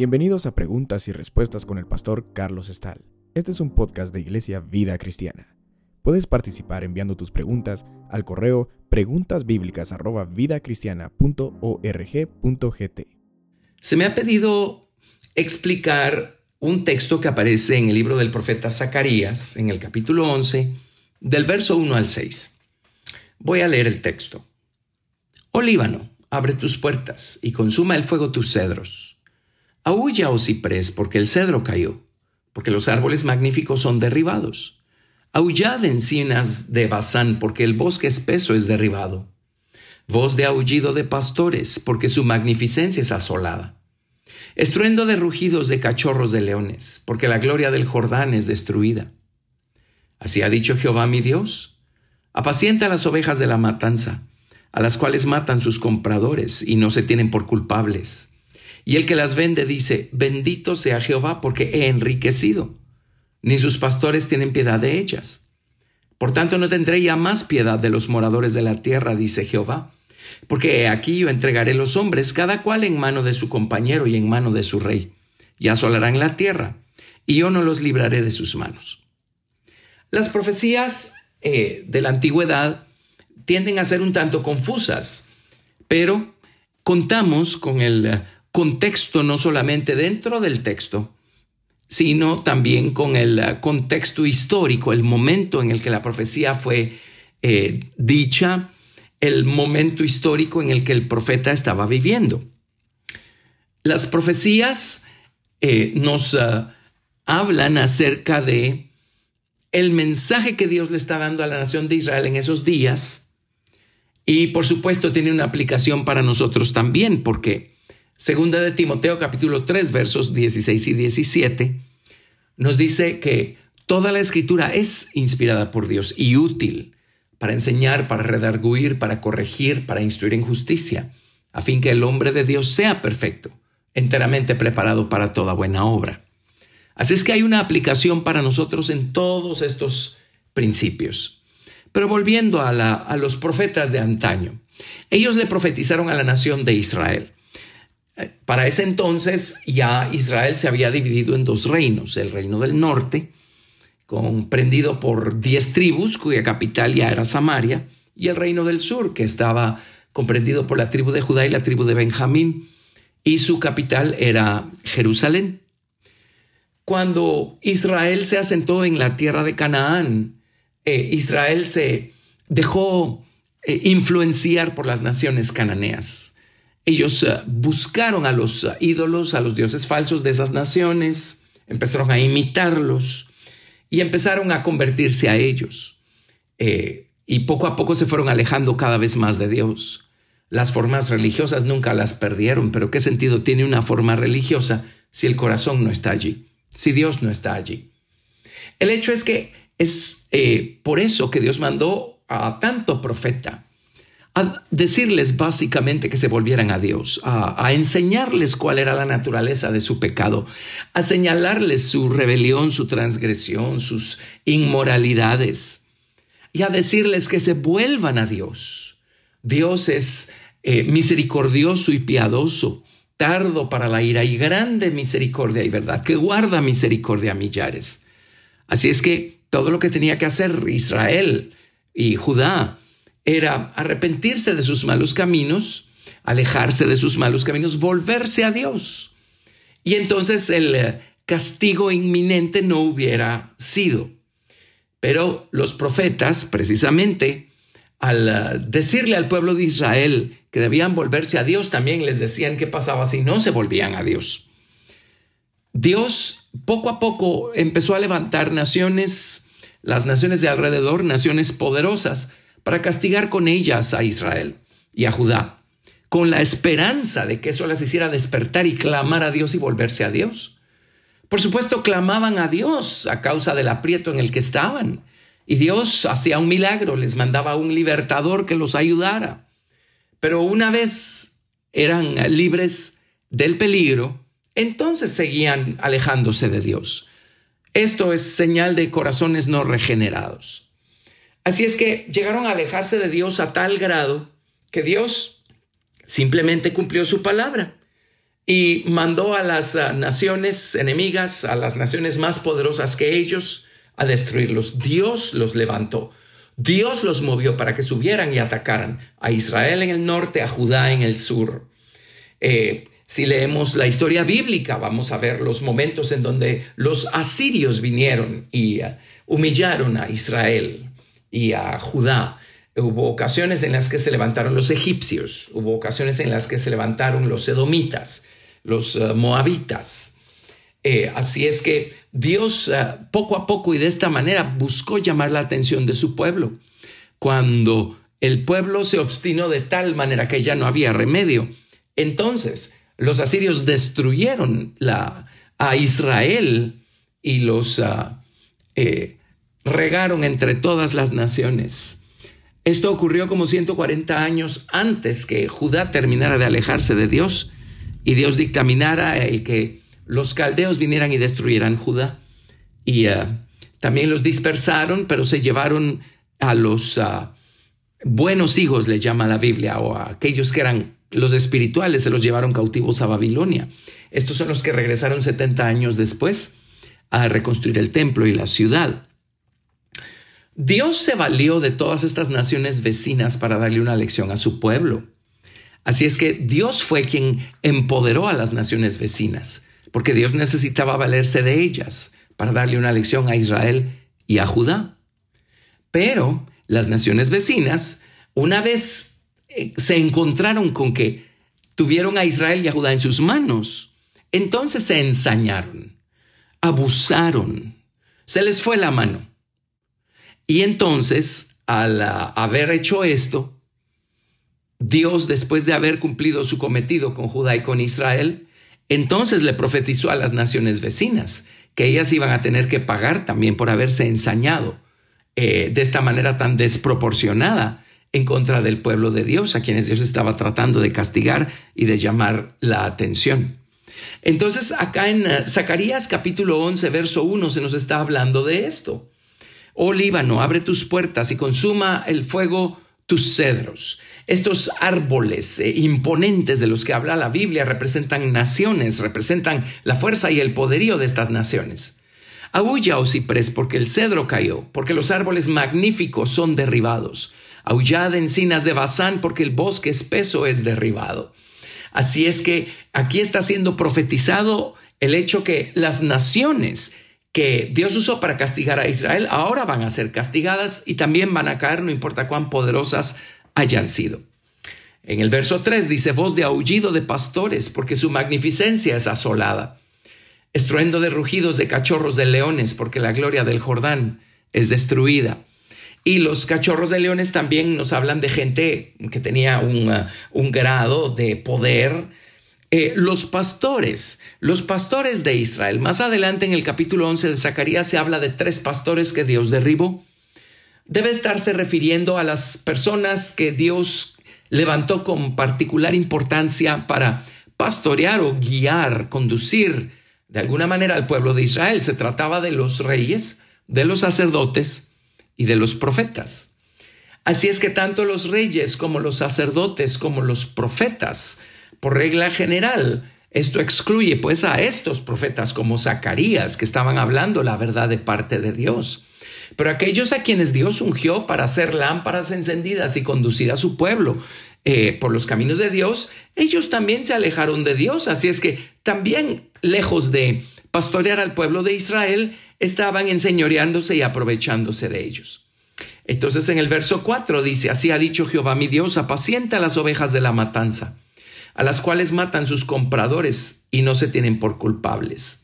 Bienvenidos a Preguntas y Respuestas con el pastor Carlos Estal. Este es un podcast de Iglesia Vida Cristiana. Puedes participar enviando tus preguntas al correo preguntasbiblicas@vidacristiana.org.gt. Se me ha pedido explicar un texto que aparece en el libro del profeta Zacarías, en el capítulo 11, del verso 1 al 6. Voy a leer el texto. Oh Líbano, abre tus puertas y consuma el fuego tus cedros Aúlla, oh ciprés, porque el cedro cayó, porque los árboles magníficos son derribados. Aullad encinas de Bazán, porque el bosque espeso es derribado. Voz de aullido de pastores, porque su magnificencia es asolada. Estruendo de rugidos de cachorros de leones, porque la gloria del Jordán es destruida. Así ha dicho Jehová mi Dios. Apacienta las ovejas de la matanza, a las cuales matan sus compradores y no se tienen por culpables y el que las vende dice, bendito sea Jehová porque he enriquecido. Ni sus pastores tienen piedad de ellas. Por tanto no tendré ya más piedad de los moradores de la tierra, dice Jehová, porque aquí yo entregaré los hombres, cada cual en mano de su compañero y en mano de su rey, y asolarán la tierra, y yo no los libraré de sus manos. Las profecías eh, de la antigüedad tienden a ser un tanto confusas, pero contamos con el contexto no solamente dentro del texto, sino también con el eh, contexto histórico, el momento en el que la profecía fue eh, dicha, el momento histórico en el que el profeta estaba viviendo. Las profecías eh, nos hablan acerca de el mensaje que Dios le está dando a la nación de Israel en esos días y por supuesto tiene una aplicación para nosotros también porque Segunda de Timoteo capítulo 3 versos 16 y 17 nos dice que toda la escritura es inspirada por Dios y útil para enseñar, para redarguir, para corregir, para instruir en justicia, a fin que el hombre de Dios sea perfecto, enteramente preparado para toda buena obra. Así es que hay una aplicación para nosotros en todos estos principios. Pero volviendo a, a los profetas de antaño, ellos le profetizaron a la nación de Israel. Para ese entonces ya Israel se había dividido en dos reinos, el reino del norte, comprendido por diez tribus, cuya capital ya era Samaria, y el reino del sur, que estaba comprendido por la tribu de Judá y la tribu de Benjamín, y su capital era Jerusalén. Cuando Israel se asentó en la tierra de Canaán, eh, Israel se dejó eh, influenciar por las naciones cananeas. Ellos eh, buscaron a los ídolos, a los dioses falsos de esas naciones, empezaron a imitarlos y empezaron a convertirse a ellos. Eh, y poco a poco se fueron alejando cada vez más de Dios. Las formas religiosas nunca las perdieron, pero ¿qué sentido tiene una forma religiosa si el corazón no está allí, si Dios no está allí? El hecho es que es por eso que Dios mandó a tanto profeta a decirles básicamente que se volvieran a Dios, a, enseñarles cuál era la naturaleza de su pecado, a señalarles su rebelión, su transgresión, sus inmoralidades y a decirles que se vuelvan a Dios. Dios es eh, misericordioso y piadoso, tardo para la ira y grande misericordia y verdad, que guarda misericordia a millares. Así es que todo lo que tenía que hacer Israel y Judá era arrepentirse de sus malos caminos, alejarse de sus malos caminos, volverse a Dios. Y entonces el eh, castigo inminente no hubiera sido. Pero los profetas, precisamente, al eh, decirle al pueblo de Israel que debían volverse a Dios, también les decían qué pasaba si no se volvían a Dios. Dios poco a poco empezó a levantar naciones, las naciones de alrededor, naciones poderosas, para castigar con ellas a Israel y a Judá, con la esperanza de que eso las hiciera despertar y clamar a Dios y volverse a Dios. Por supuesto, clamaban a Dios a causa del aprieto en el que estaban, y Dios hacía un milagro, les mandaba un libertador que los ayudara. Pero una vez eran libres del peligro, entonces seguían alejándose de Dios. Esto es señal de corazones no regenerados. Así es que llegaron a alejarse de Dios a tal grado que Dios simplemente cumplió su palabra y mandó a las ah, naciones enemigas, a las naciones más poderosas que ellos, a destruirlos. Dios los levantó. Dios los movió para que subieran y atacaran a Israel en el norte, a Judá en el sur. Eh, si leemos la historia bíblica, vamos a ver los momentos en donde los asirios vinieron y ah, humillaron a Israel y a Judá. Hubo ocasiones en las que se levantaron los egipcios, hubo ocasiones en las que se levantaron los edomitas, los ah, moabitas. Eh, así es que Dios ah, poco a poco y de esta manera buscó llamar la atención de su pueblo. Cuando el pueblo se obstinó de tal manera que ya no había remedio, entonces los asirios destruyeron a Israel y los ah, eh, regaron entre todas las naciones. Esto ocurrió como 140 años antes que Judá terminara de alejarse de Dios y Dios dictaminara el que los caldeos vinieran y destruyeran Judá. Y eh, también los dispersaron, pero se llevaron a los ah, buenos hijos, le llama la Biblia, o a aquellos que eran los espirituales, se los llevaron cautivos a Babilonia. Estos son los que regresaron 70 años después a reconstruir el templo y la ciudad. Dios se valió de todas estas naciones vecinas para darle una lección a su pueblo. Así es que Dios fue quien empoderó a las naciones vecinas porque Dios necesitaba valerse de ellas para darle una lección a Israel y a Judá. Pero las naciones vecinas, una vez eh, se encontraron con que tuvieron a Israel y a Judá en sus manos, entonces se ensañaron, abusaron, se les fue la mano. Y entonces, al ah, haber hecho esto, Dios, después de haber cumplido su cometido con Judá y con Israel, entonces le profetizó a las naciones vecinas que ellas iban a tener que pagar también por haberse ensañado eh, de esta manera tan desproporcionada en contra del pueblo de Dios, a quienes Dios estaba tratando de castigar y de llamar la atención. Entonces, acá en eh, Zacarías capítulo 11, verso 1 se nos está hablando de esto. Oh Líbano, abre tus puertas y consuma el fuego tus cedros. Estos árboles eh, imponentes de los que habla la Biblia representan naciones, representan la fuerza y el poderío de estas naciones. Aúlla, oh ciprés, porque el cedro cayó, porque los árboles magníficos son derribados. Aullad encinas de Bazán, porque el bosque espeso es derribado. Así es que aquí está siendo profetizado el hecho que las naciones que Dios usó para castigar a Israel, ahora van a ser castigadas y también van a caer, no importa cuán poderosas hayan sido. En el verso 3 dice, voz de aullido de pastores, porque su magnificencia es asolada. Estruendo de rugidos de cachorros de leones, porque la gloria del Jordán es destruida. Y los cachorros de leones también nos hablan de gente que tenía un, uh, un grado de poder, eh, los pastores, los pastores de Israel. Más adelante en el capítulo 11 de Zacarías se habla de tres pastores que Dios derribó. Debe estarse refiriendo a las personas que Dios levantó con particular importancia para pastorear o guiar, conducir de alguna manera al pueblo de Israel. Se trataba de los reyes, de los sacerdotes y de los profetas. Así es que tanto los reyes como los sacerdotes como los profetas por regla general, esto excluye pues a estos profetas como Zacarías, que estaban hablando la verdad de parte de Dios. Pero aquellos a quienes Dios ungió para hacer lámparas encendidas y conducir a su pueblo eh, por los caminos de Dios, ellos también se alejaron de Dios. Así es que también, lejos de pastorear al pueblo de Israel, estaban enseñoreándose y aprovechándose de ellos. Entonces en el verso 4 dice, así ha dicho Jehová mi Dios, apacienta las ovejas de la matanza a las cuales matan sus compradores y no se tienen por culpables.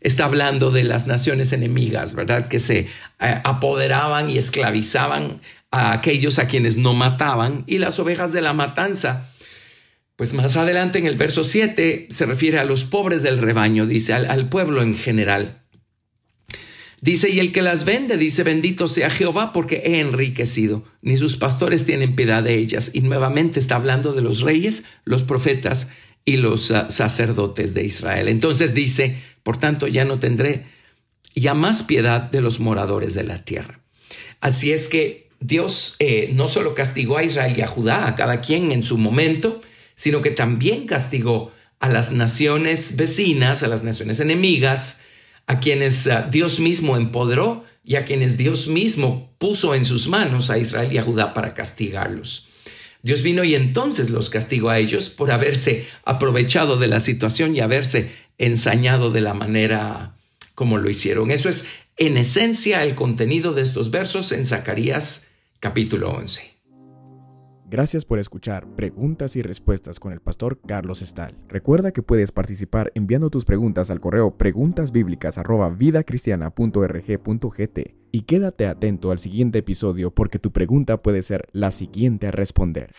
Está hablando de las naciones enemigas, ¿verdad? Que se eh, apoderaban y esclavizaban a aquellos a quienes no mataban y las ovejas de la matanza. Pues más adelante en el verso 7 se refiere a los pobres del rebaño, dice al pueblo en general. Dice, y el que las vende, dice, bendito sea Jehová porque he enriquecido, ni sus pastores tienen piedad de ellas. Y nuevamente está hablando de los reyes, los profetas y los ah, sacerdotes de Israel. Entonces dice, por tanto, ya no tendré y a más piedad de los moradores de la tierra. Así es que Dios eh, no solo castigó a Israel y a Judá, a cada quien en su momento, sino que también castigó a las naciones vecinas, a las naciones enemigas, a quienes ah, Dios mismo empoderó y a quienes Dios mismo puso en sus manos a Israel y a Judá para castigarlos. Dios vino y entonces los castigó a ellos por haberse aprovechado de la situación y haberse ensañado de la manera como lo hicieron. Eso es en esencia el contenido de estos versos en Zacarías capítulo 11. Gracias por escuchar Preguntas y Respuestas con el pastor Carlos Estal. Recuerda que puedes participar enviando tus preguntas al correo preguntasbiblicas@vidacristiana.org.gt y quédate atento al siguiente episodio porque tu pregunta puede ser la siguiente a responder.